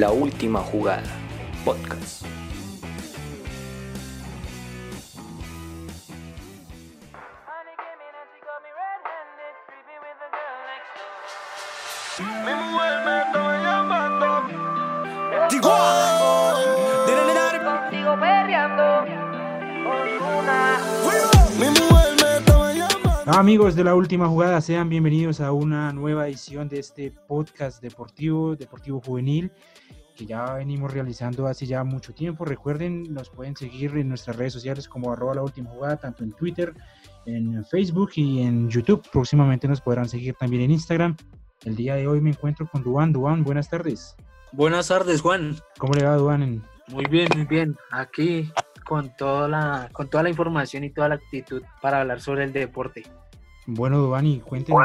La última jugada, podcast. Perreando. Ozuna. Amigos de la última jugada, sean bienvenidos a una nueva edición de este podcast deportivo, deportivo juvenil, que ya venimos realizando hace ya mucho tiempo. Recuerden, nos pueden seguir en nuestras redes sociales como arroba la última jugada, tanto en Twitter, en Facebook y en YouTube. Próximamente nos podrán seguir también en Instagram. El día de hoy me encuentro con Duan. Duan, buenas tardes. Buenas tardes, Juan. ¿Cómo le va, Duan? En- Muy bien, muy bien. Aquí con toda la, con toda la información y toda la actitud para hablar sobre el deporte. Bueno, Duan, y cuéntenos,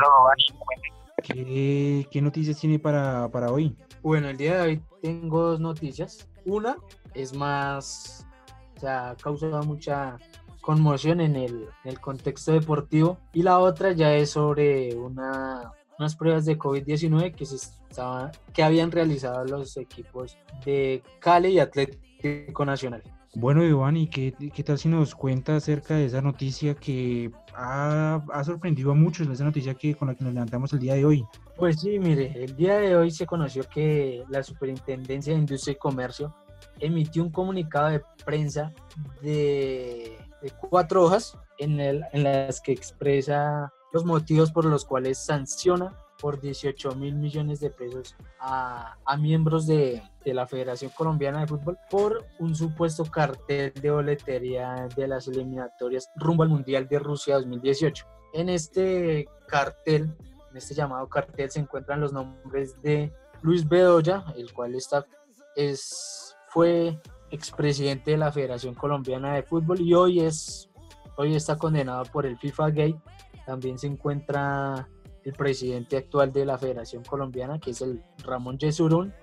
¿qué, qué noticias tiene para, para hoy? Bueno, el día de hoy tengo dos noticias. Una es más, o sea, ha causado mucha conmoción en el, en el contexto deportivo y la otra ya es sobre una, unas pruebas de COVID-19 que, se estaba, que habían realizado los equipos de Cali y Atlético Nacional. Bueno, Iván, ¿y qué, qué tal si nos cuenta acerca de esa noticia que ha, sorprendido a muchos, esa noticia que, con la que nos levantamos el día de hoy? Pues sí, mire, el día de hoy se conoció que la Superintendencia de Industria y Comercio emitió un comunicado de prensa de, de cuatro hojas en, el- en las que expresa los motivos por los cuales sanciona por 18 mil millones de pesos a, a miembros de, de la Federación Colombiana de Fútbol por un supuesto cartel de boletería de las eliminatorias rumbo al Mundial de Rusia 2018. En este cartel en este llamado cartel se encuentran los nombres de Luis Bedoya, el cual está, es, fue expresidente de la Federación Colombiana de Fútbol y hoy, es, hoy está condenado por el FIFA Gate. También se encuentra el presidente actual de la Federación Colombiana, que es el Ramón Yesurún,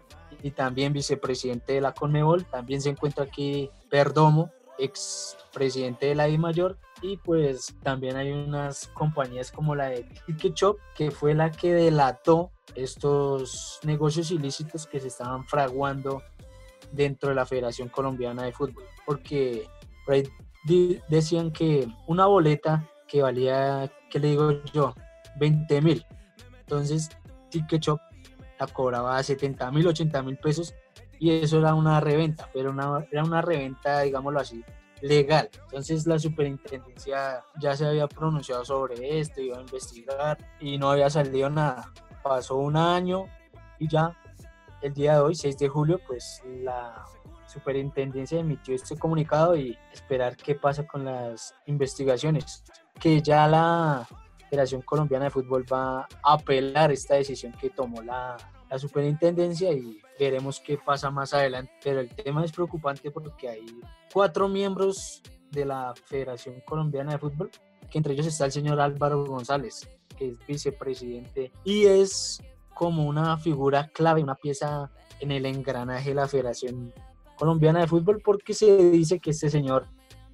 y también vicepresidente de la Conmebol. También se encuentra aquí Perdomo, ex presidente de la I Mayor, y pues también hay unas compañías como la de Ticket Shop, que fue la que delató estos negocios ilícitos que se estaban fraguando dentro de la Federación Colombiana de Fútbol, porque decían que una boleta que valía, ¿qué le digo yo? 20 mil. Entonces, Ticket Shop la cobraba a 70 mil, 80 mil pesos y eso era una reventa, pero una, era una reventa, digámoslo así, legal. Entonces la superintendencia ya se había pronunciado sobre esto, iba a investigar y no había salido nada. Pasó un año y ya el día de hoy, 6 de julio, pues la superintendencia emitió este comunicado y esperar qué pasa con las investigaciones. Que ya la Federación Colombiana de Fútbol va a apelar esta decisión que tomó la, la superintendencia y veremos qué pasa más adelante. Pero el tema es preocupante porque hay cuatro miembros de la Federación Colombiana de Fútbol, que entre ellos está el señor Álvaro González, que es vicepresidente y es como una figura clave, una pieza en el engranaje de la Federación Colombiana de Fútbol, porque se dice que este señor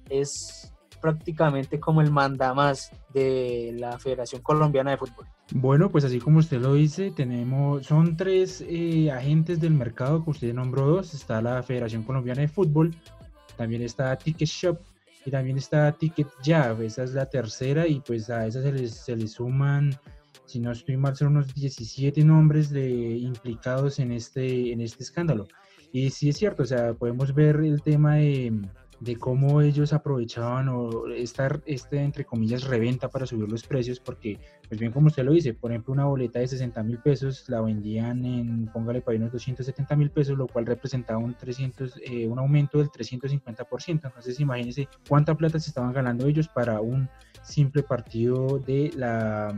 es prácticamente como el mandamás de la Federación Colombiana de Fútbol. Bueno, pues así como usted lo dice, tenemos, son tres eh, agentes del mercado que usted nombró dos. Está la Federación Colombiana de Fútbol, también está Ticket Shop y también está Ticket Jab. Esa es la tercera y pues a esa se les, se le suman, si no estoy mal, son unos 17 nombres de implicados en este, en este escándalo. Y sí es cierto, o sea, podemos ver el tema de, de cómo ellos aprovechaban o esta, este, entre comillas, reventa para subir los precios, porque, pues bien como usted lo dice, por ejemplo, una boleta de 60 mil pesos la vendían en, póngale para unos 270 mil pesos, lo cual representaba un, 300, eh, un aumento del 350%. Entonces, imagínense cuánta plata se estaban ganando ellos para un simple partido de la,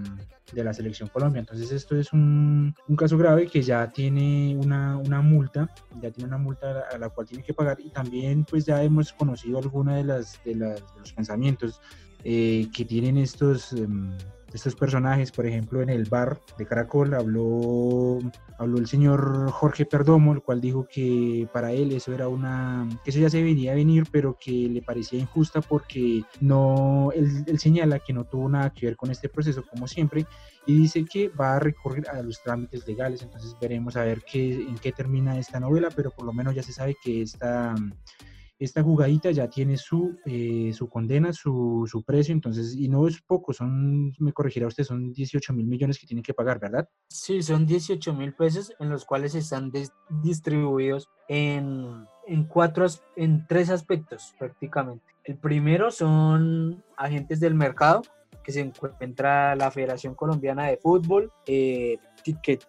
de la selección Colombia. Entonces esto es un, un caso grave que ya tiene una, una, multa, ya tiene una multa a la, cual tiene que pagar y también pues ya hemos conocido alguna de las de, las, los pensamientos eh, que tienen estos... Em, estos personajes, por ejemplo, en el bar de Caracol habló, habló el señor Jorge Perdomo, el cual dijo que para él eso era una, que eso ya se venía a venir, pero que le parecía injusta porque no, él, señala que no tuvo nada que ver con este proceso, como siempre, y dice que va a recurrir a los trámites legales, entonces veremos a ver qué, en qué termina esta novela, pero por lo menos ya se sabe que esta esta jugadita ya tiene su, eh, su condena, su, su, precio, entonces, y no es poco, son, me corregirá usted, son 18 mil millones que tienen que pagar, ¿verdad? Sí, son 18 mil pesos en los cuales están distribuidos en, en, cuatro, en tres aspectos prácticamente. El primero son agentes del mercado, que se encuentra la Federación Colombiana de Fútbol, eh, Ticket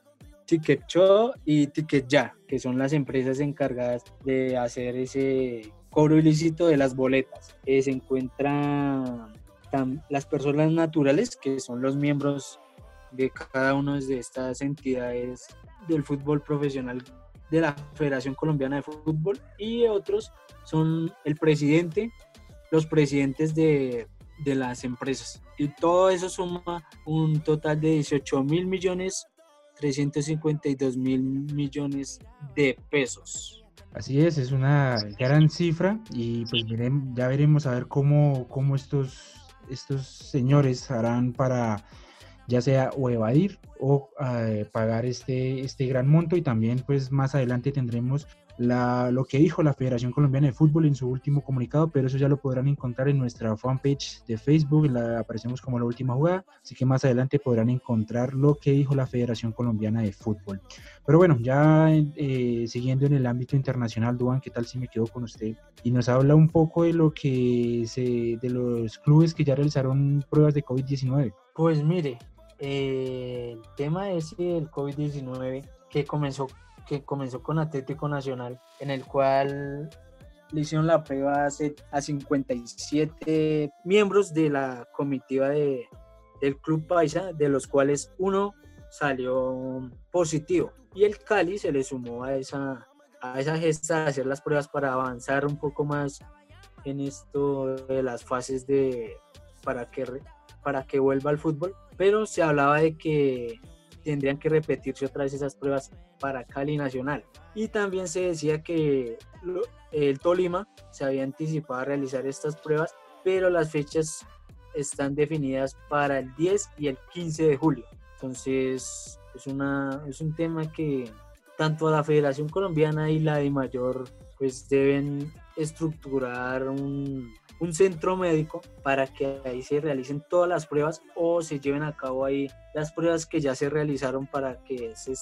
Ticket Show y Ticket Ya, que son las empresas encargadas de hacer ese cobro ilícito de las boletas. Eh, se encuentran las personas naturales, que son los miembros de cada una de estas entidades del fútbol profesional de la Federación Colombiana de Fútbol y otros son el presidente, los presidentes de, de las empresas. Y todo eso suma un total de 18 mil millones 352 mil millones de pesos. Así es, es una gran cifra y pues miren, ya veremos a ver cómo, cómo estos, estos señores harán para ya sea o evadir o eh, pagar este, este gran monto y también pues más adelante tendremos la, lo que dijo la Federación Colombiana de Fútbol en su último comunicado, pero eso ya lo podrán encontrar en nuestra fanpage de Facebook, la aparecemos como la última jugada, así que más adelante podrán encontrar lo que dijo la Federación Colombiana de Fútbol. Pero bueno, ya eh, siguiendo en el ámbito internacional, Duan, ¿qué tal si me quedo con usted? Y nos habla un poco de lo que se, de los clubes que ya realizaron pruebas de COVID-19. Pues mire, eh, el tema es el COVID-19 que comenzó que comenzó con Atlético Nacional, en el cual le hicieron la prueba a 57 miembros de la comitiva de, del Club Paisa, de los cuales uno salió positivo. Y el Cali se le sumó a esa, a esa gesta de hacer las pruebas para avanzar un poco más en esto de las fases de para que, para que vuelva al fútbol. Pero se hablaba de que tendrían que repetirse otra vez esas pruebas para Cali Nacional. Y también se decía que el Tolima se había anticipado a realizar estas pruebas, pero las fechas están definidas para el 10 y el 15 de julio. Entonces es, una, es un tema que tanto la Federación Colombiana y la de Mayor pues deben estructurar un, un centro médico para que ahí se realicen todas las pruebas o se lleven a cabo ahí las pruebas que ya se realizaron para que se,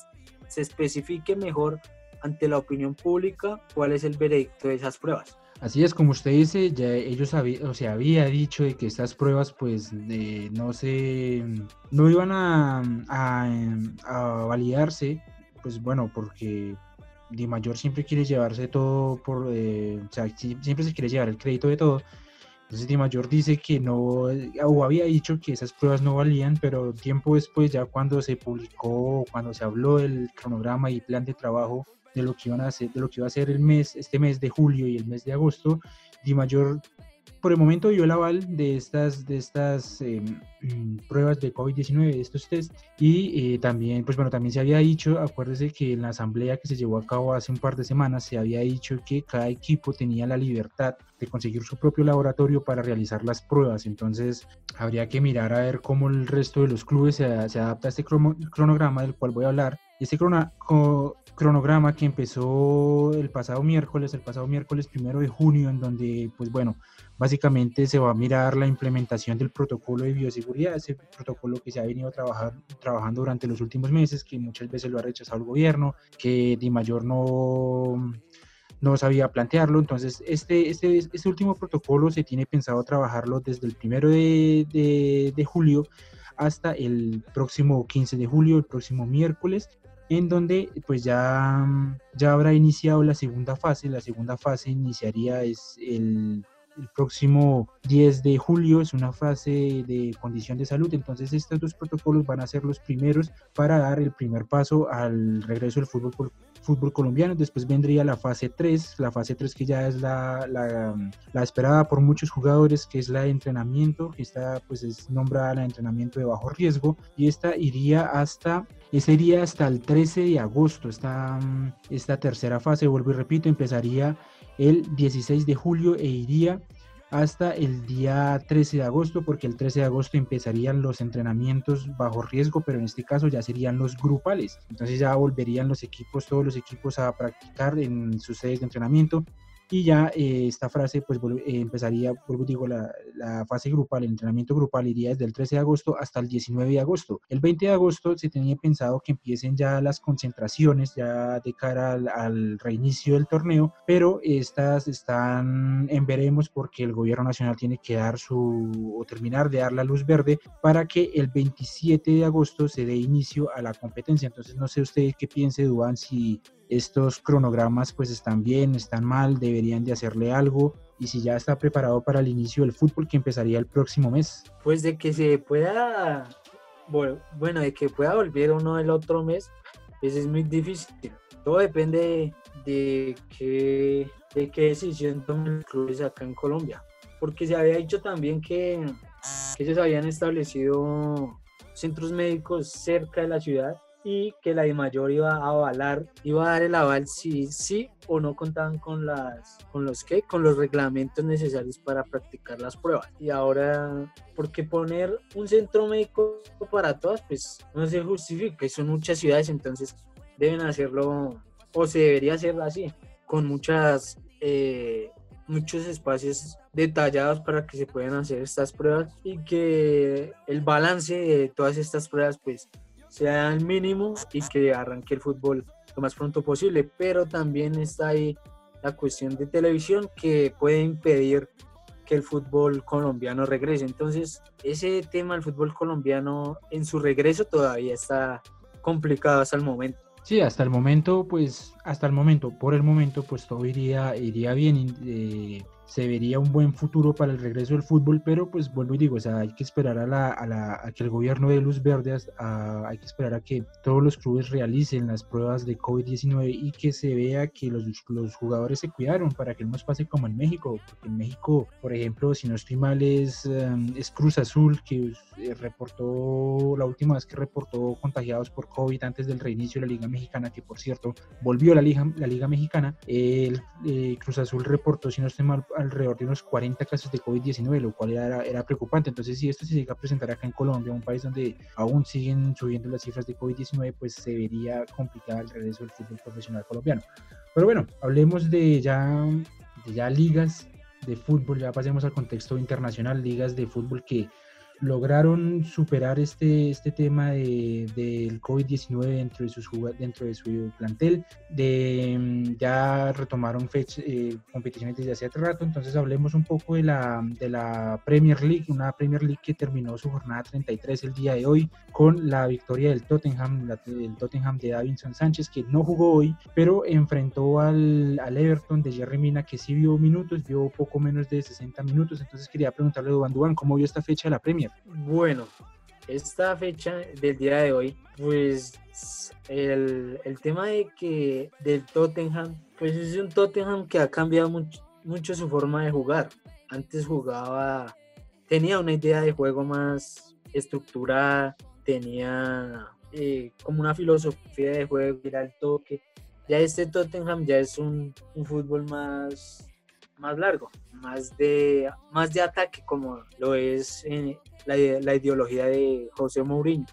se especifique mejor ante la opinión pública cuál es el veredicto de esas pruebas. Así es, como usted dice, ya ellos había, o sea, había dicho de que estas pruebas pues no se, no iban a, a, validarse, pues bueno, porque Di Mayor siempre quiere llevarse todo por, eh, o sea, siempre se quiere llevar el crédito de todo, entonces Di Mayor dice que no, o había dicho que esas pruebas no valían, pero tiempo después, ya cuando se publicó, cuando se habló del cronograma y plan de trabajo de lo que iban a hacer, de lo que iba a ser el mes, este mes de julio y el mes de agosto, Di Mayor por el momento dio el aval de estas, de estas mm, pruebas de COVID-19, de estos test, y eh, también, pues bueno, también se había dicho, acuérdese que en la asamblea que se llevó a cabo hace un par de semanas, se había dicho que cada equipo tenía la libertad de conseguir su propio laboratorio para realizar las pruebas, entonces habría que mirar a ver cómo el resto de los clubes se, se adapta a este cronograma del cual voy a hablar. Este cronograma que empezó el pasado miércoles, el pasado miércoles primero de junio, en donde, pues bueno, Básicamente se va a mirar la implementación del protocolo de bioseguridad, ese protocolo que se ha venido trabajar, trabajando durante los últimos meses, que muchas veces lo ha rechazado el gobierno, que Di Mayor no, no sabía plantearlo. Entonces, este, este, este último protocolo se tiene pensado trabajarlo desde el primero de, de, de julio hasta el próximo 15 de julio, el próximo miércoles, en donde pues ya, ya habrá iniciado la segunda fase. La segunda fase iniciaría es el el próximo 10 de julio, es una fase de condición de salud, entonces estos dos protocolos van a ser los primeros para dar el primer paso al regreso del fútbol fútbol colombiano. Después vendría la fase 3, la fase 3 que ya es la, la, esperada por muchos jugadores, que es la de entrenamiento, que está pues es nombrada la entrenamiento de bajo riesgo y esta iría hasta ese iría hasta el 13 de agosto. Esta, esta tercera fase, vuelvo y repito, empezaría el 16 de julio e iría hasta el día 13 de agosto, porque el 13 de agosto empezarían los entrenamientos bajo riesgo, pero en este caso ya serían los grupales. Entonces ya volverían los equipos, todos los equipos a practicar en sus sedes de entrenamiento y ya eh, esta frase pues eh, empezaría, vuelvo digo, la, fase grupal, el entrenamiento grupal iría desde el 13 de agosto hasta el 19 de agosto. El 20 de agosto se tenía pensado que empiecen ya las concentraciones ya de cara al, reinicio del torneo, pero estas están en veremos porque el gobierno nacional tiene que dar su o terminar de dar la luz verde para que el 27 de agosto se dé inicio a la competencia. Entonces no sé usted qué piense, Duan, si estos cronogramas pues están bien, están mal, deberían de hacerle algo y si ya está preparado para el inicio del fútbol que empezaría el próximo mes. Pues de que se pueda, bueno, de que pueda volver uno el otro mes, pues es muy difícil. Todo depende de qué, de qué decisión tomen los clubes acá en Colombia. Porque se había dicho también que, que ellos habían establecido centros médicos cerca de la ciudad y que la mayor iba a avalar, iba a dar el aval si sí o no contaban con las con los que con los reglamentos necesarios para practicar las pruebas. Y ahora porque poner un centro médico para todas pues no se justifica, son muchas ciudades, entonces deben hacerlo o se debería hacer así, con muchas eh, muchos espacios detallados para que se puedan hacer estas pruebas y que el balance de todas estas pruebas pues sea el mínimo y que arranque el fútbol lo más pronto posible. Pero también está ahí la cuestión de televisión que puede impedir que el fútbol colombiano regrese. Entonces, ese tema del fútbol colombiano en su regreso todavía está complicado hasta el momento. Sí, hasta el momento, pues, hasta el momento, por el momento, pues todo iría, iría bien. Eh, se vería un buen futuro para el regreso del fútbol, pero pues vuelvo y digo, o sea, hay que esperar a, la, a, la, a que el gobierno de luz verde, hay que esperar a que todos los clubes realicen las pruebas de COVID-19 y que se vea que los, los, jugadores se cuidaron para que no nos pase como en México, porque en México, por ejemplo, si no estoy mal, es, em, es Cruz Azul que eh, reportó, la última vez que reportó contagiados por COVID antes del reinicio de la Liga Mexicana, que por cierto volvió a la Liga, la Liga Mexicana, el eh, Cruz Azul reportó, si no estoy mal, alrededor de unos 40 casos de COVID-19, lo cual era, era preocupante. Entonces, si esto se llega a presentar acá en Colombia, un país donde aún siguen subiendo las cifras de COVID-19, pues se vería complicado el regreso del fútbol profesional colombiano. Pero bueno, hablemos de ya, de ya ligas de fútbol, ya pasemos al contexto internacional, ligas de fútbol que lograron superar este, este tema de, del COVID-19 dentro de, sus, dentro de su plantel, de, ya retomaron fecha, eh, competiciones desde hace rato, entonces hablemos un poco de la, de la Premier League, una Premier League que terminó su jornada 33 el día de hoy con la victoria del Tottenham, el Tottenham de Davinson Sánchez, que no jugó hoy, pero enfrentó al, al Everton de Jerry Mina, que sí vio minutos, vio poco menos de 60 minutos, entonces quería preguntarle a Duan Duan, ¿cómo vio esta fecha de la Premier? Bueno, esta fecha del día de hoy, pues el, tema de que del Tottenham, pues es un Tottenham que ha cambiado mucho, su forma de jugar. Antes jugaba, tenía una idea de juego más estructurada, tenía eh, como una filosofía de juego, ir al toque. Ya este Tottenham ya es un, un fútbol más más largo, más de, más de ataque como lo es eh, la, la, ideología de José Mourinho.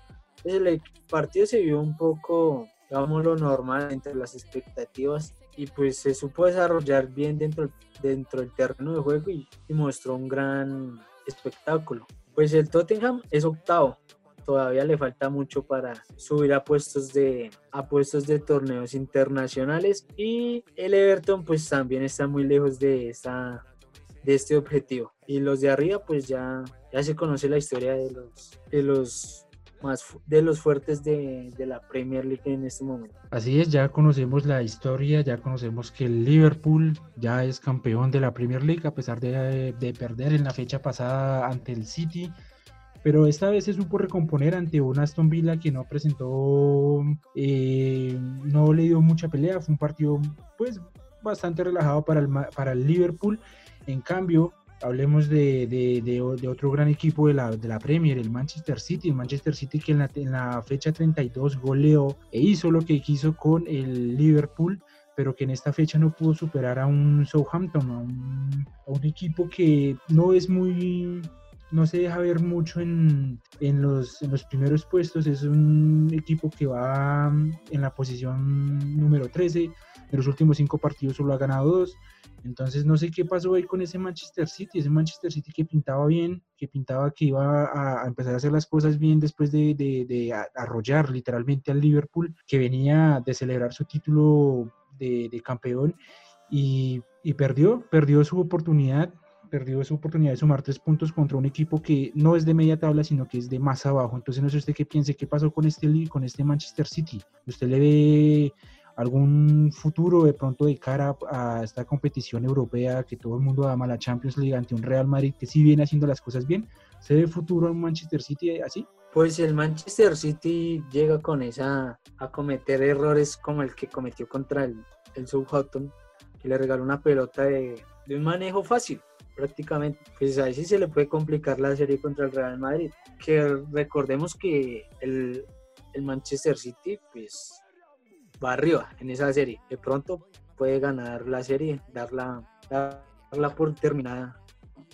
el partido se vio un poco, digamos, lo normal entre las expectativas y pues se supo desarrollar bien dentro, dentro del terreno de juego y, y mostró un gran espectáculo. Pues el Tottenham es octavo, todavía le falta mucho para subir a puestos de a de torneos internacionales y el Everton pues también está muy lejos de esta de este objetivo y los de arriba pues ya ya se conoce la historia de los de los más de los fuertes de, de la Premier League en este momento. Así es, ya conocemos la historia, ya conocemos que el Liverpool ya es campeón de la Premier League a pesar de, de perder en la fecha pasada ante el City. Pero esta vez se supo recomponer ante un Aston Villa que no presentó, eh, no le dio mucha pelea. Fue un partido pues bastante relajado para el, para el Liverpool. En cambio, hablemos de, de- otro gran equipo de la, de la Premier, el Manchester City. El Manchester City que en la, en la fecha 32 goleó e hizo lo que quiso con el Liverpool, pero que en esta fecha no pudo superar a un Southampton, a un equipo que no es muy... No se deja ver mucho en, en los, en los primeros puestos. Es un equipo que va mm, en la posición número 13. En los últimos cinco partidos solo ha ganado dos. Entonces no sé qué pasó ahí con ese Manchester City, ese Manchester City que pintaba bien, que pintaba que iba a, empezar a hacer las cosas bien después de, de- de arrollar literalmente al Liverpool, que venía de celebrar su título de, de campeón y, y perdió, perdió su oportunidad, perdió su oportunidad de sumar tres puntos contra un equipo que no es de media tabla, sino que es de más abajo. Entonces no sé usted qué piense, qué pasó con este, con este Manchester City. ¿Usted le ve algún futuro de pronto de cara a esta competición europea que todo el mundo ama la Champions League ante un Real Madrid que sí viene haciendo las cosas bien? ¿Se ve futuro en Manchester City así? Pues el Manchester City llega con esa a cometer errores como el que cometió contra el, el Southampton, que le regaló una pelota de, de un manejo fácil, prácticamente. Pues ahí sí se le puede complicar la serie contra el Real Madrid. Que recordemos que el, el Manchester City, pues va arriba en esa serie. De pronto puede ganar la serie, darla, darla por terminada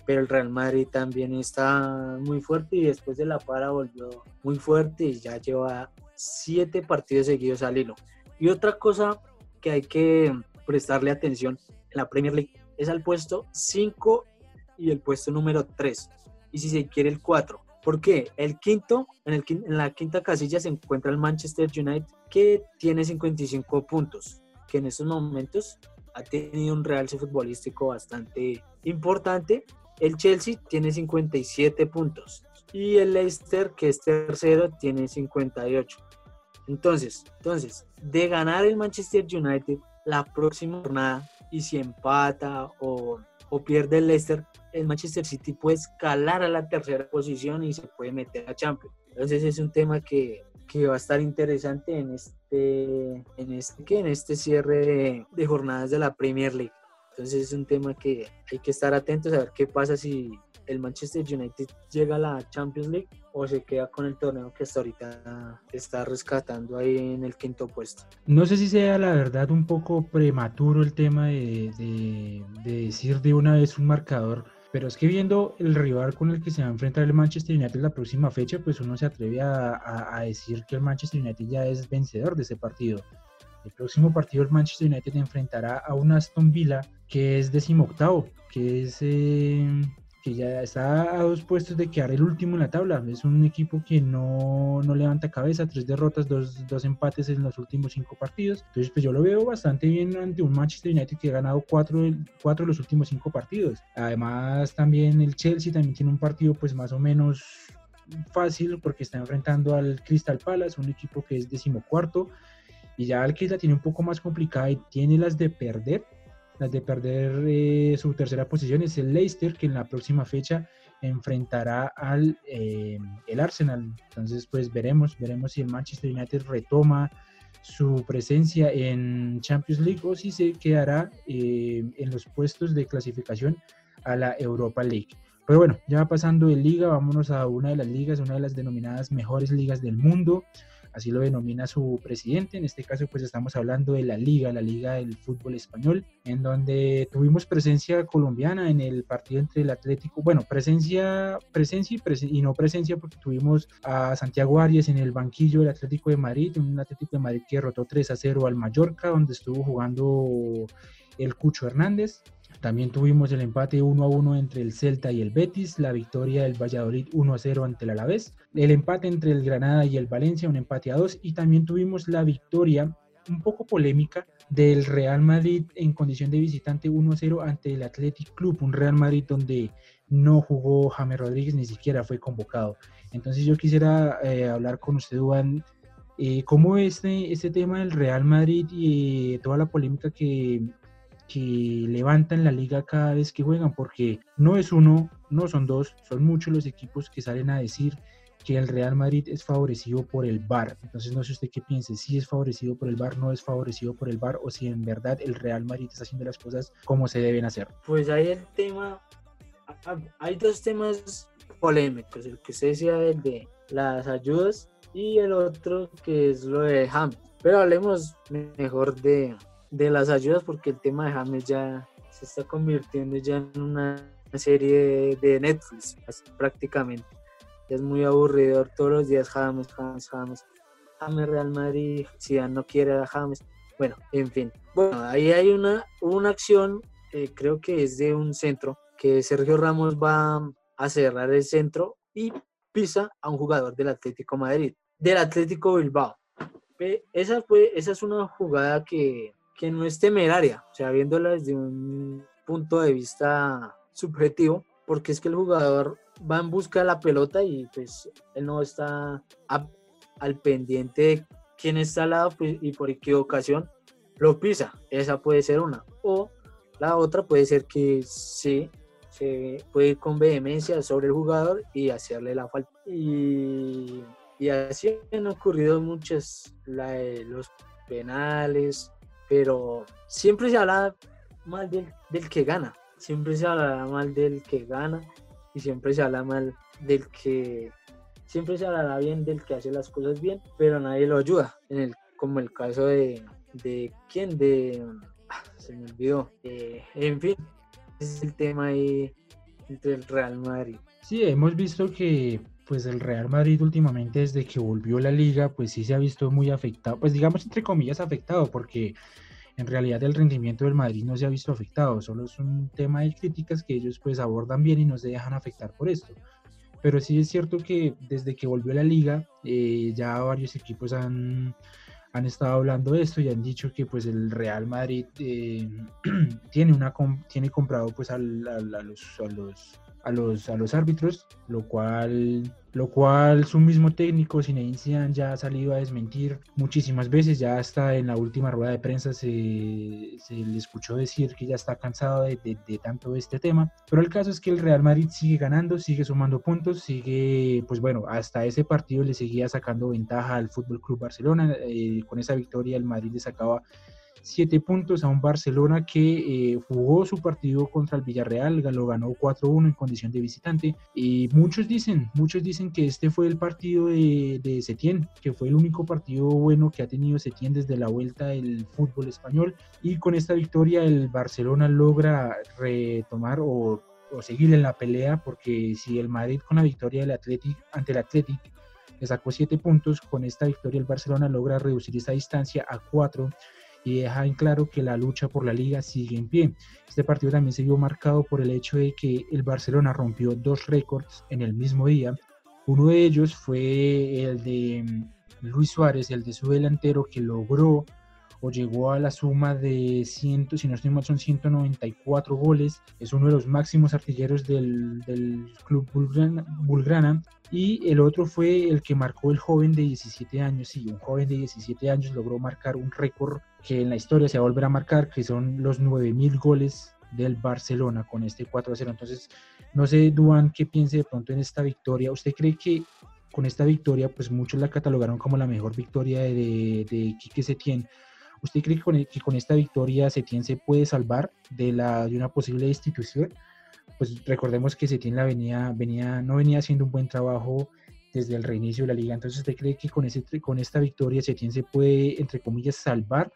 pero el Real Madrid también está muy fuerte y después de la para volvió muy fuerte y ya lleva siete partidos seguidos al hilo. Y otra cosa que hay que prestarle atención en la Premier League es al puesto 5 y el puesto número 3 y si se quiere el 4. ¿Por qué? El quinto, en, el, en la quinta casilla se encuentra el Manchester United que tiene 55 puntos, que en estos momentos ha tenido un realce futbolístico bastante importante el Chelsea tiene 57 puntos y el Leicester, que es tercero, tiene 58. Entonces, entonces, de ganar el Manchester United la próxima jornada y si empata o, o pierde el Leicester, el Manchester City puede escalar a la tercera posición y se puede meter a Champions. Entonces es un tema que, que va a estar interesante en este, en este, ¿qué? En este cierre de, jornadas de la Premier League. Entonces es un tema que hay que estar atentos a ver qué pasa si el Manchester United llega a la Champions League o se queda con el torneo que hasta ahorita está rescatando ahí en el quinto puesto. No sé si sea la verdad un poco prematuro el tema de- de decir de una vez un marcador, pero es que viendo el rival con el que se va a enfrentar el Manchester United la próxima fecha, pues uno se atreve a, a- decir que el Manchester United ya es vencedor de ese partido. El próximo partido el Manchester United enfrentará a un Aston Villa que es decimoctavo, que es eh, ya está a dos puestos de quedar el último en la tabla. Es un equipo que no, no levanta cabeza, tres derrotas, dos, dos empates en los últimos cinco partidos. Entonces, pues yo lo veo bastante bien ante un Manchester United que ha ganado cuatro, cuatro de los últimos cinco partidos. Además, también el Chelsea también tiene un partido pues más o menos fácil porque está enfrentando al Crystal Palace, un equipo que es decimocuarto. Y ya el que la tiene un poco más complicada y tiene las de perder, las de perder eh, su tercera posición es el Leicester, que en la próxima fecha enfrentará al eh, el Arsenal. Entonces, pues veremos, veremos si el Manchester United retoma su presencia en Champions League o si se quedará eh, en los puestos de clasificación a la Europa League. Pero bueno, ya pasando de liga, vámonos a una de las ligas, una de las denominadas mejores ligas del mundo así lo denomina su presidente. En este caso, pues estamos hablando de la liga, la liga del fútbol español, en donde tuvimos presencia colombiana en el partido entre el Atlético, bueno, presencia, presencia y, y no presencia porque tuvimos a Santiago Arias en el banquillo del Atlético de Madrid, un Atlético de Madrid que derrotó 3 a 0 al Mallorca, donde estuvo jugando el Cucho Hernández. También tuvimos el empate 1 a 1 entre el Celta y el Betis, la victoria del Valladolid 1 a 0 ante el Alavés, el empate entre el Granada y el Valencia, un empate a 2, y también tuvimos la victoria un poco polémica del Real Madrid en condición de visitante 1 a 0 ante el Athletic Club, un Real Madrid donde no jugó James Rodríguez, ni siquiera fue convocado. Entonces yo quisiera eh, hablar con usted, Juan, eh, cómo este, este tema del Real Madrid y eh, toda la polémica que, que levantan la liga cada vez que juegan, porque no es uno, no son dos, son muchos los equipos que salen a decir que el Real Madrid es favorecido por el VAR. Entonces no sé usted qué piense, si es favorecido por el VAR, no es favorecido por el VAR o si en verdad el Real Madrid está haciendo las cosas como se deben hacer. Pues ahí el tema, hay dos temas polémicos, el que usted decía el de las ayudas y el otro que es lo de James. Pero hablemos mejor de, de las ayudas porque el tema de James ya se está convirtiendo ya en una serie de Netflix prácticamente es muy aburridor todos los días James, James, James. James Real Madrid, si no quiere a James. Bueno, en fin. Bueno, ahí hay una, una acción, eh, creo que es de un centro, que Sergio Ramos va a cerrar el centro y pisa a un jugador del Atlético Madrid, del Atlético Bilbao. Esa, fue, esa es una jugada que, que no es temeraria, o sea, viéndola desde un punto de vista subjetivo, porque es que el jugador va en busca de la pelota y pues él no está al pendiente de quién está al lado pues, y por equivocación lo pisa. Esa puede ser una. O la otra puede ser que sí, se puede ir con vehemencia sobre el jugador y hacerle la falta. Y, y así han ocurrido muchas, la los penales, pero siempre se habla mal del, del que gana. Siempre se habla mal del que gana y siempre se habla mal del que siempre se hablará bien del que hace las cosas bien, pero nadie lo ayuda. En el, como el caso de, de quién, de ah, se me olvidó. Eh, en fin, ese es el tema ahí entre el Real Madrid. Sí, hemos visto que pues el Real Madrid últimamente desde que volvió la liga, pues sí se ha visto muy afectado, pues digamos entre comillas afectado, porque en realidad el rendimiento del Madrid no se ha visto afectado, solo es un tema de críticas que ellos pues abordan bien y no se dejan afectar por esto. Pero sí es cierto que desde que volvió la liga eh, ya varios equipos han, han estado hablando de esto y han dicho que pues el Real Madrid eh, tiene, una, tiene comprado pues a, los, a los a los, a los árbitros, lo cual, lo cual su mismo técnico, Zinedine Zidane, ya ha salido a desmentir muchísimas veces, ya hasta en la última rueda de prensa se, se le escuchó decir que ya está cansado de, de, tanto este tema, pero el caso es que el Real Madrid sigue ganando, sigue sumando puntos, sigue, pues bueno, hasta ese partido le seguía sacando ventaja al Fútbol Club Barcelona, eh, con esa victoria el Madrid le sacaba siete puntos a un Barcelona que eh, jugó su partido contra el Villarreal, lo ganó 4-1 en condición de visitante. Y muchos dicen, muchos dicen que este fue el partido de, de Setién, que fue el único partido bueno que ha tenido Setién desde la vuelta del fútbol español. Y con esta victoria el Barcelona logra retomar o, o seguir en la pelea, porque si el Madrid con la victoria del Athletic ante el Athletic le sacó siete puntos, con esta victoria el Barcelona logra reducir esa distancia a cuatro y deja en claro que la lucha por la liga sigue en pie. Este partido también se vio marcado por el hecho de que el Barcelona rompió dos récords en el mismo día. Uno de ellos fue el de mm, Luis Suárez, el de su delantero, que logró o llegó a la suma de 100, si no estoy mal, son 194 goles. Es uno de los máximos artilleros del, del club Bulgrana, Y el otro fue el que marcó el joven de 17 años. Sí, un joven de 17 años logró marcar un récord que en la historia se va a volver a marcar, que son los 9000 goles del Barcelona con este 4 0. Entonces, no sé, Duan, qué piense de pronto en esta victoria. ¿Usted cree que con esta victoria, pues muchos la catalogaron como la mejor victoria de, de, Quique Setién? ¿Usted cree que con, esta victoria Setién se puede salvar de, la, de una posible destitución? Pues recordemos que Setién la venía, venía, no venía haciendo un buen trabajo desde el reinicio de la liga. Entonces, ¿usted cree que con, ese, con esta victoria Setién se puede, entre comillas, salvar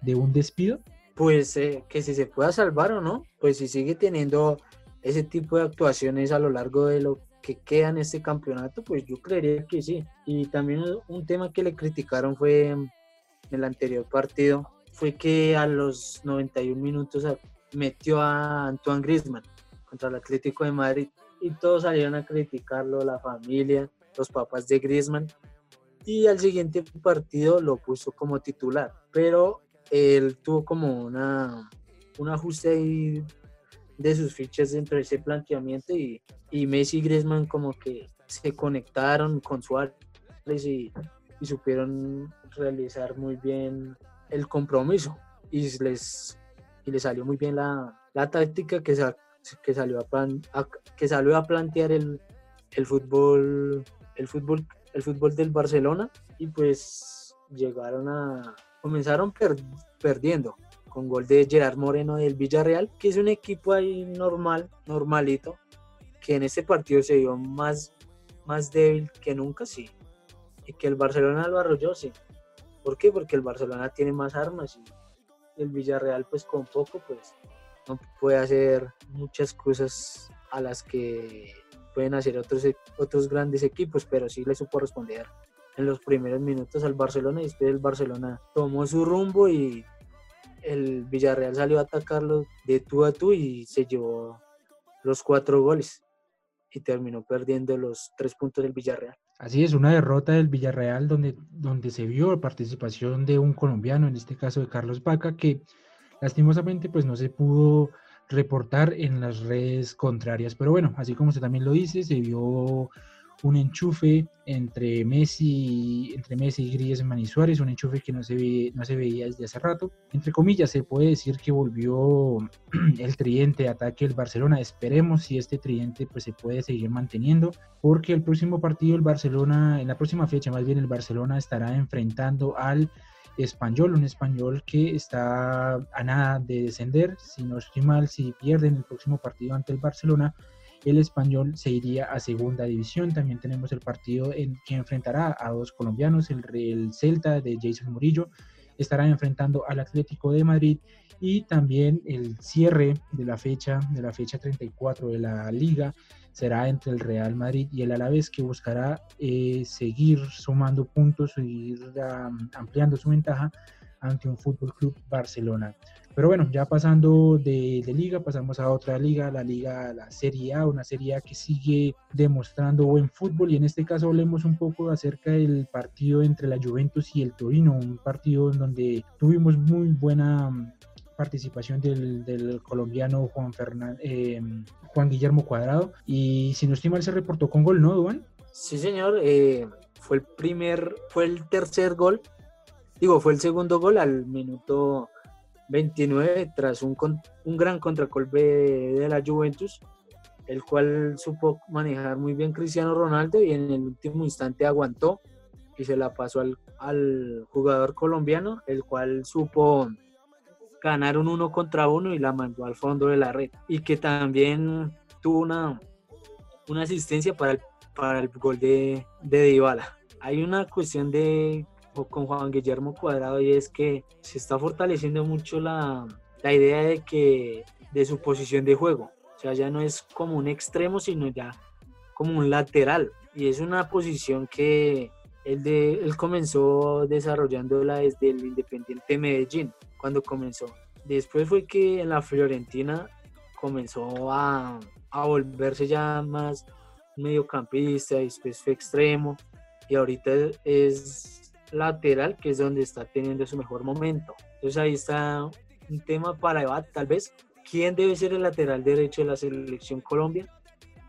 de un despido? Pues eh, que si se pueda salvar o no, pues si sigue teniendo ese tipo de actuaciones a lo largo de lo que queda en este campeonato, pues yo creería que sí. Y también un tema que le criticaron fue el anterior partido fue que a los 91 minutos metió a Antoine Griezmann contra el Atlético de Madrid y todos salieron a criticarlo, la familia, los papás de Griezmann y al siguiente partido lo puso como titular, pero él tuvo como una, un ajuste ahí de sus fichas dentro de ese planteamiento y, y Messi y Griezmann como que se conectaron con Suárez y, y supieron realizar muy bien el compromiso y les, y les salió muy bien la, la táctica que, sa- que, salió a plan- a- que salió a plantear el, el fútbol el fútbol el fútbol del Barcelona y pues llegaron a comenzaron per- perdiendo con gol de Gerard Moreno del Villarreal que es un equipo ahí normal normalito que en este partido se vio más más débil que nunca sí y que el Barcelona lo arrolló sí ¿por qué? porque el Barcelona tiene más armas y el Villarreal pues con poco pues no puede hacer muchas cosas a las que pueden hacer otros, e- otros grandes equipos, pero sí le supo responder en los primeros minutos al Barcelona y después el Barcelona tomó su rumbo y el Villarreal salió a atacarlo de tú a tú y se llevó los cuatro goles y terminó perdiendo los tres puntos del Villarreal. Así es, una derrota del Villarreal donde, donde se vio la participación de un colombiano, en este caso de Carlos Vaca, que lastimosamente pues no se pudo reportar en las redes contrarias. Pero bueno, así como usted también lo dice, se vio un enchufe entre Messi, entre Messi y Griezmann y Suárez, un enchufe que no se, ve, no se veía desde hace rato. Entre comillas, se puede decir que volvió el tridente de ataque del Barcelona. Esperemos si este tridente pues, se puede seguir manteniendo, porque el próximo partido el Barcelona, en la próxima fecha más bien el Barcelona estará enfrentando al español, un español que está a nada de descender, si no estoy mal, si pierden el próximo partido ante el Barcelona, el español se iría a segunda división. También tenemos el partido en que enfrentará a dos colombianos, el, el Celta de Jason Murillo estará enfrentando al Atlético de Madrid y también el cierre de la fecha de la fecha 34 de la liga será entre el Real Madrid y el Alavés que buscará eh, seguir sumando puntos, seguir um, ampliando su ventaja ante un Fútbol Club Barcelona. Pero bueno, ya pasando de, de, liga, pasamos a otra liga, la liga, la Serie A, una Serie A que sigue demostrando buen fútbol y en este caso hablemos un poco acerca del partido entre la Juventus y el Torino, un partido en donde tuvimos muy buena participación del, colombiano Juan, Fernán, eh, Juan Guillermo Cuadrado y si no estoy mal se reportó con gol, ¿no, Duan? Sí, señor, eh, fue el primer, fue el tercer gol, digo, fue el segundo gol al minuto 29 tras un, un gran contragolpe de la Juventus, el cual supo manejar muy bien Cristiano Ronaldo y en el último instante aguantó y se la pasó al, al jugador colombiano, el cual supo ganar un uno contra uno y la mandó al fondo de la red. Y que también tuvo una, una asistencia para el, para el gol de, de Dybala. Hay una cuestión de con Juan Guillermo Cuadrado y es que se está fortaleciendo mucho la, la idea de que de su posición de juego. O sea, ya no es como un extremo, sino ya como un lateral. Y es una posición que él, de, él comenzó desarrollándola desde el Independiente Medellín, cuando comenzó. Después fue que en la Fiorentina comenzó a, a volverse ya más mediocampista, después fue extremo y ahorita es lateral, que es donde está teniendo su mejor momento. Entonces ahí está un tema para debate, tal vez, ¿quién debe ser el lateral derecho de la selección Colombia?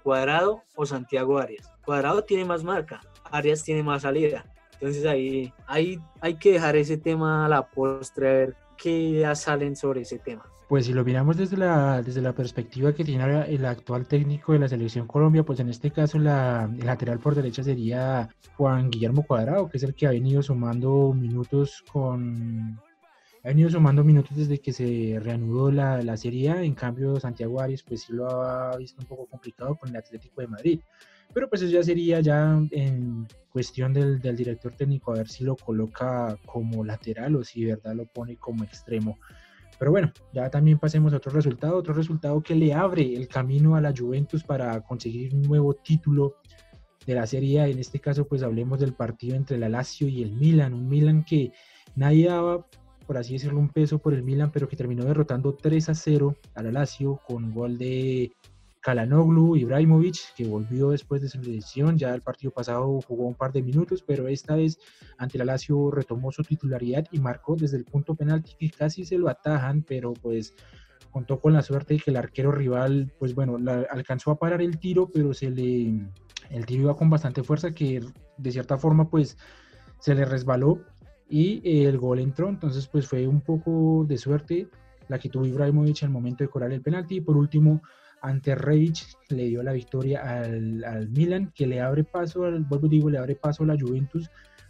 ¿Cuadrado o Santiago Arias? Cuadrado tiene más marca, Arias tiene más salida. Entonces ahí, ahí hay que dejar ese tema a la postre, a ver qué ideas salen sobre ese tema. Pues si lo miramos desde la, desde la perspectiva que tiene el actual técnico de la selección Colombia, pues en este caso la, el lateral por derecha sería Juan Guillermo Cuadrado, que es el que ha venido sumando minutos con... Ha venido sumando minutos desde que se reanudó la, la Serie en cambio Santiago Arias pues sí lo ha visto un poco complicado con el Atlético de Madrid. Pero pues eso ya sería ya en cuestión del, del director técnico a ver si lo coloca como lateral o si verdad lo pone como extremo. Pero bueno, ya también pasemos a otro resultado, otro resultado que le abre el camino a la Juventus para conseguir un nuevo título de la Serie. En este caso, pues hablemos del partido entre la Lazio y el Milan, un Milan que nadie daba, por así decirlo, un peso por el Milan, pero que terminó derrotando 3 a 0 a la Lazio con gol de Kalanoglu, Ibrahimovic, que volvió después de su lesión, ya el partido pasado jugó un par de minutos, pero esta vez ante la Lazio retomó su titularidad y marcó desde el punto penalti que casi se lo atajan, pero pues contó con la suerte de que el arquero rival, pues bueno, alcanzó a parar el tiro, pero se le, el tiro iba con bastante fuerza que de cierta forma pues se le resbaló y el gol entró, entonces pues fue un poco de suerte la que tuvo Ibrahimovic al momento de cobrar el penalti. Y por último ante Rebic le dio la victoria al, al Milan que le abre paso, al, vuelvo digo, le abre paso a la Juventus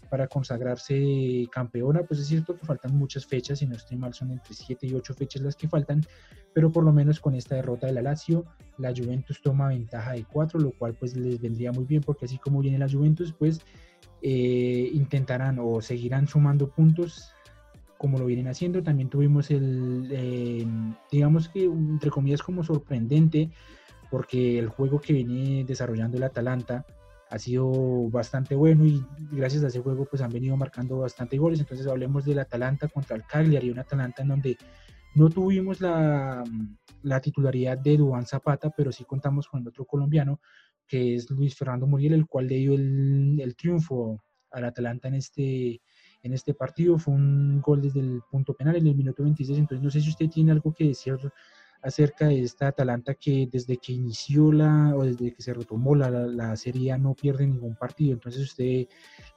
para consagrarse campeona, pues es cierto que faltan muchas fechas, si no estoy mal son entre 7 y 8 fechas las que faltan, pero por lo menos con esta derrota de la Lazio, la Juventus toma ventaja de 4, lo cual pues les vendría muy bien porque así como viene la Juventus, pues eh, intentarán o seguirán sumando puntos como lo vienen haciendo. También tuvimos el, eh, digamos que entre comillas como sorprendente, porque el juego que viene desarrollando el Atalanta, ha sido bastante bueno y gracias a ese juego pues han venido marcando bastante goles. Entonces hablemos del Atalanta contra el Cagliari, un Atalanta en donde no tuvimos la, la titularidad de Duan Zapata, pero sí contamos con otro colombiano que es Luis Fernando Muriel, el cual le dio el, el triunfo al Atalanta en este, en este partido. Fue un gol desde el punto penal en el minuto 26. Entonces no sé si usted tiene algo que decir acerca de esta Atalanta que desde que inició la, o desde que se retomó la, la, serie no pierde ningún partido. Entonces usted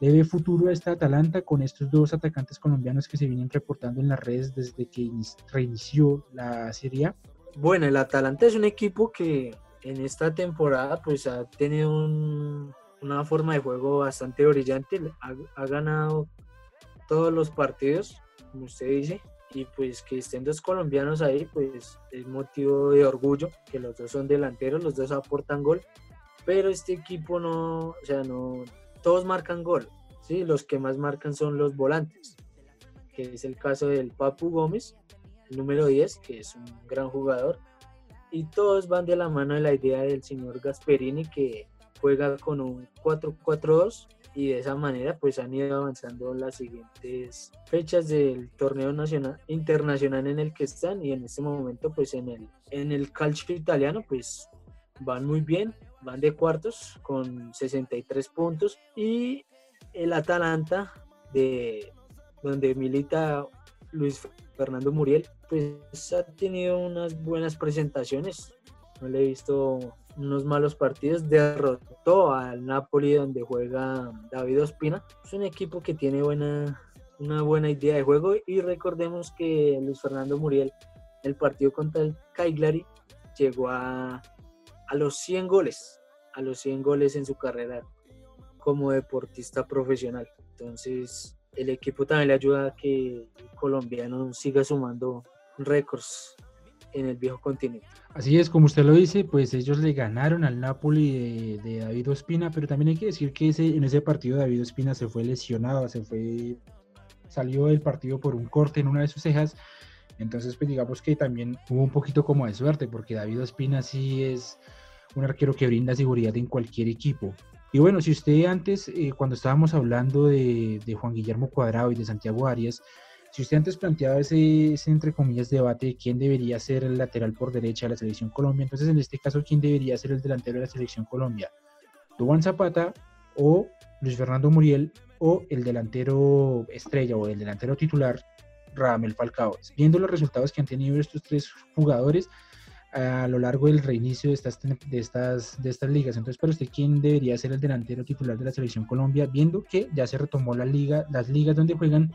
le ve futuro a esta Atalanta con estos dos atacantes colombianos que se vienen reportando en las redes desde que reinició la serie. Bueno, el Atalanta es un equipo que en esta temporada pues ha tenido una forma de juego bastante brillante, ha ganado todos los partidos, como usted dice, y pues que estén dos colombianos ahí, pues es motivo de orgullo, que los dos son delanteros, los dos aportan gol, pero este equipo no, o sea, no, todos marcan gol, ¿sí? Los que más marcan son los volantes, que es el caso del Papu Gómez, el número 10, que es un gran jugador, y todos van de la mano de la idea del señor Gasperini, que juega con un 4-4-2 y de esa manera pues han ido avanzando las siguientes fechas del torneo nacional internacional en el que están y en este momento pues en el en el calcio italiano pues van muy bien van de cuartos con 63 puntos y el Atalanta de donde milita Luis Fernando Muriel pues ha tenido unas buenas presentaciones. No le he visto unos malos partidos, derrotó al Napoli donde juega David Ospina. Es un equipo que tiene buena, una buena idea de juego y recordemos que Luis Fernando Muriel, el partido contra el Cagliari, llegó a, a los 100 goles, a los 100 goles en su carrera como deportista profesional. Entonces, el equipo también le ayuda a que el colombiano siga sumando récords en el viejo continente. Así es, como usted lo dice, pues ellos le ganaron al Napoli de, David Ospina, pero también hay que decir que ese, en ese partido David Ospina se fue lesionado, se fue, salió del partido por un corte en una de sus cejas, entonces pues digamos que también hubo un poquito como de suerte, porque David Ospina sí es un arquero que brinda seguridad en cualquier equipo. Y bueno, si usted antes, eh, cuando estábamos hablando de, de Juan Guillermo Cuadrado y de Santiago Arias, si usted antes planteaba ese, entre comillas, debate de quién debería ser el lateral por derecha de la selección Colombia, entonces en este caso, ¿quién debería ser el delantero de la selección Colombia? Duván Zapata o Luis Fernando Muriel o el delantero estrella o el delantero titular Ramel Falcao. Viendo los resultados que han tenido estos tres jugadores a lo largo del reinicio de estas, de estas, de estas ligas. Entonces, para usted, ¿quién debería ser el delantero titular de la selección Colombia? Viendo que ya se retomó la liga, las ligas donde juegan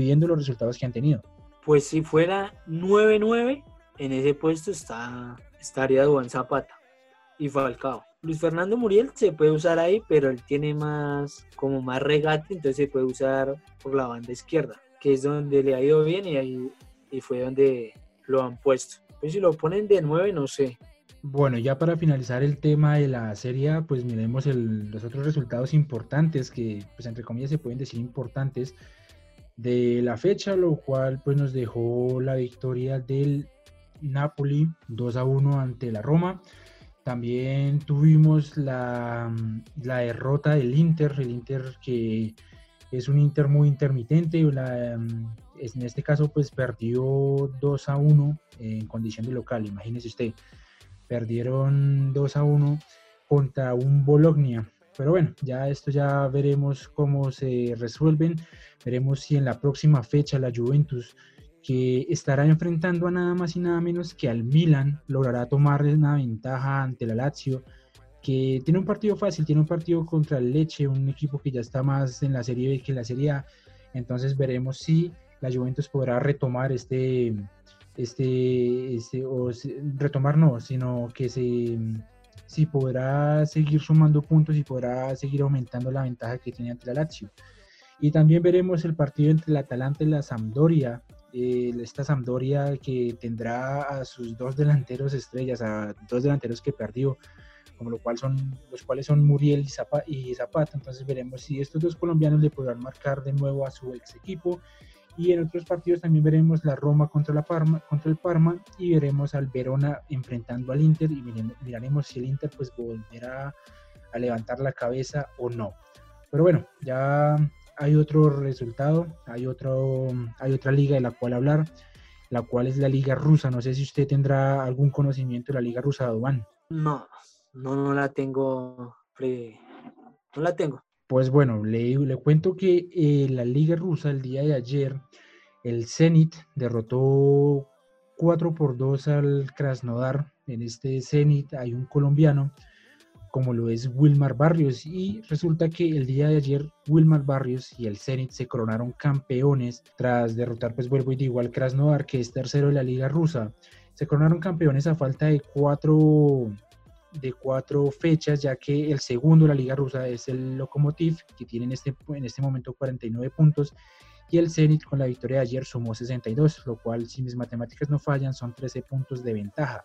viendo los resultados que han tenido. Pues si fuera 9-9, en ese puesto está, estaría Duan Zapata y Falcao. Luis Fernando Muriel se puede usar ahí, pero él tiene más, como más regate, entonces se puede usar por la banda izquierda, que es donde le ha ido bien y ahí y fue donde lo han puesto. Pues si lo ponen de 9, no sé. Bueno, ya para finalizar el tema de la serie, pues miremos los otros resultados importantes que, pues entre comillas, se pueden decir importantes de la fecha, lo cual pues nos dejó la victoria del Napoli 2 a 1 ante la Roma. También tuvimos la, la derrota del Inter, el Inter que es un Inter muy intermitente, la, en este caso pues perdió 2 a 1 en condición de local, imagínese usted, perdieron 2 a 1 contra un Bologna pero bueno, ya esto ya veremos cómo se resuelven. Veremos si en la próxima fecha la Juventus que estará enfrentando a nada más y nada menos que al Milan, logrará tomar una ventaja ante la Lazio, que tiene un partido fácil, tiene un partido contra el Leche, un equipo que ya está más en la Serie B que en la Serie A, entonces veremos si la Juventus podrá retomar este, este, este o retomar no, sino que se, si podrá seguir sumando puntos y podrá seguir aumentando la ventaja que tiene ante la Lazio. Y también veremos el partido entre el Atalanta y la Sampdoria, eh, esta Sampdoria que tendrá a sus dos delanteros estrellas, a dos delanteros que perdió, como lo cual son, los cuales son Muriel y y Zapata. Entonces veremos si estos dos colombianos le podrán marcar de nuevo a su ex equipo. Y en otros partidos también veremos la Roma contra, el Parma y veremos al Verona enfrentando al Inter y miraremos si el Inter pues volverá a levantar la cabeza o no. Pero bueno, ya hay otro resultado, hay, otro, hay otra liga de la cual hablar, la cual es la liga rusa. No sé si usted tendrá algún conocimiento de la liga rusa, Dubán. No, no, no la tengo, no la tengo. Pues bueno, le, cuento que eh, la liga rusa el día de ayer, el Zenit derrotó 4 por 2 al Krasnodar. En este Zenit hay un colombiano como lo es Wilmar Barrios. Y resulta que el día de ayer Wilmar Barrios y el Zenit se coronaron campeones tras derrotar, pues vuelvo y digo, al Krasnodar, que es tercero de la liga rusa. Se coronaron campeones a falta de cuatro, de cuatro fechas, ya que el segundo de la liga rusa es el Lokomotiv, que tiene en este, en este momento 49 puntos. Y el Zenit con la victoria de ayer sumó 62, lo cual, si mis matemáticas no fallan, son 13 puntos de ventaja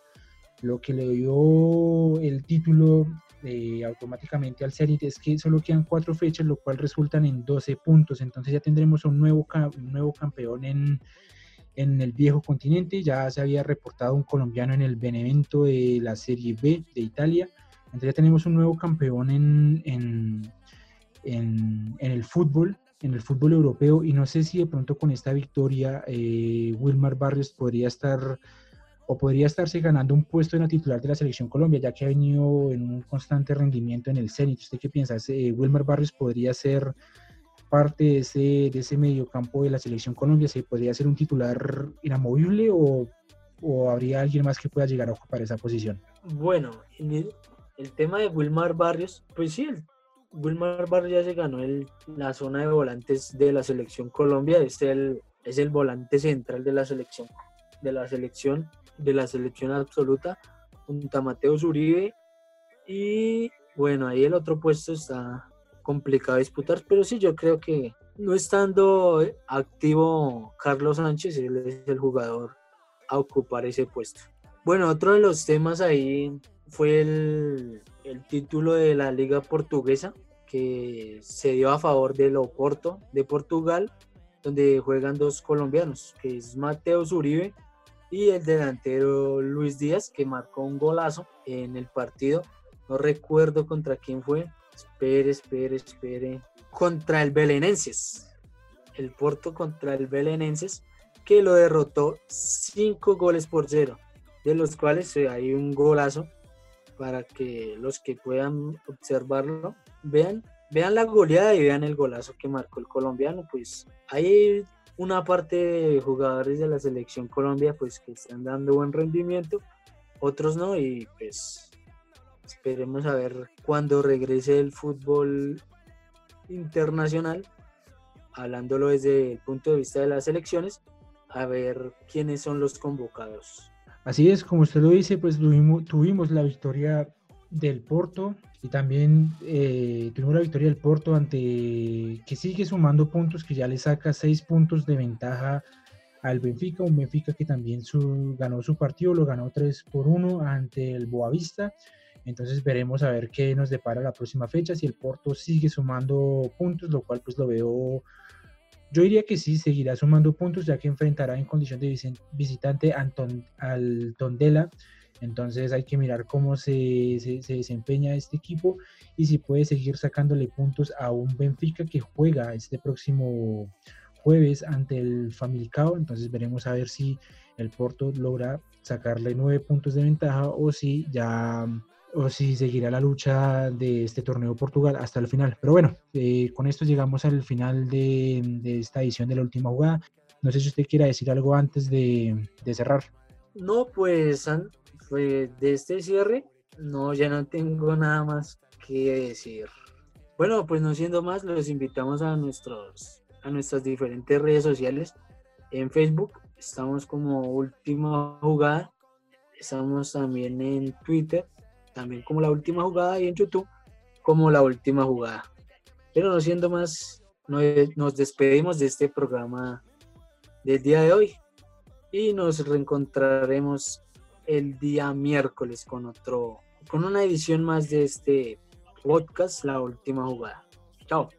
lo que le dio el título eh, automáticamente al Zenit es que solo quedan cuatro fechas, lo cual resultan en 12 puntos. Entonces ya tendremos un nuevo, un nuevo campeón en, en el viejo continente. Ya se había reportado un colombiano en el Benevento de la Serie B de Italia. Entonces ya tenemos un nuevo campeón en, en, en, en el fútbol, en el fútbol europeo. Y no sé si de pronto con esta victoria eh, Wilmar Barrios podría estar o podría estarse ganando un puesto en la titular de la selección Colombia, ya que ha venido en un constante rendimiento en el Zenit. ¿Usted qué piensa? ¿Wilmer Barrios podría ser parte de ese, de ese mediocampo de la selección Colombia? ¿Se podría ser un titular inamovible o, o habría alguien más que pueda llegar a ocupar esa posición? Bueno, el, el tema de Wilmar Barrios, pues sí, Wilmar Barrios ya se ganó el, la zona de volantes de la selección Colombia, es el, es el volante central de la selección de la selección de la selección absoluta junto a Mateo Zuribe. Y bueno, ahí el otro puesto está complicado disputar, pero sí, yo creo que no estando activo Carlos Sánchez, él es el jugador a ocupar ese puesto. Bueno, otro de los temas ahí fue el, título de la Liga Portuguesa, que se dio a favor del Oporto de Portugal, donde juegan dos colombianos, que es Mateo Zuribe y el delantero Luis Díaz que marcó un golazo en el partido. No recuerdo contra quién fue. Espere, espere, espere. Contra el Belenenses. El Porto contra el Belenenses que lo derrotó cinco goles por cero, de los cuales hay un golazo para que los que puedan observarlo vean, vean la goleada y vean el golazo que marcó el colombiano. Pues hay una parte de jugadores de la selección Colombia pues que están dando buen rendimiento, otros no y pues esperemos a ver cuando regrese el fútbol internacional, hablándolo desde el punto de vista de las selecciones, a ver quiénes son los convocados. Así es, como usted lo dice, pues tuvimos, tuvimos la victoria del Porto y también eh, tuvimos la victoria del Porto ante que sigue sumando puntos, que ya le saca seis puntos de ventaja al Benfica, un Benfica que también su, ganó su partido, lo ganó 3 por 1 ante el Boavista. Entonces veremos a ver qué nos depara la próxima fecha, si el Porto sigue sumando puntos, lo cual pues lo veo, yo diría que sí, seguirá sumando puntos ya que enfrentará en condición de visitante al Tondela entonces hay que mirar cómo se, se, desempeña este equipo y si puede seguir sacándole puntos a un Benfica que juega este próximo jueves ante el Famalicão. Entonces veremos a ver si el Porto logra sacarle nueve puntos de ventaja o si ya o si seguirá la lucha de este torneo Portugal hasta el final. Pero bueno, eh, con esto llegamos al final de, esta edición de la última jugada. No sé si usted quiera decir algo antes de, cerrar. No, pues de este cierre, no, ya no tengo nada más que decir. Bueno, pues no siendo más, los invitamos a nuestros a nuestras diferentes redes sociales. En Facebook estamos como Última Jugada, estamos también en Twitter, también como La Última Jugada y en YouTube como La Última Jugada. Pero no siendo más, no- nos despedimos de este programa del día de hoy y nos reencontraremos el día miércoles con otro con una edición más de este podcast La Última Jugada. Chao.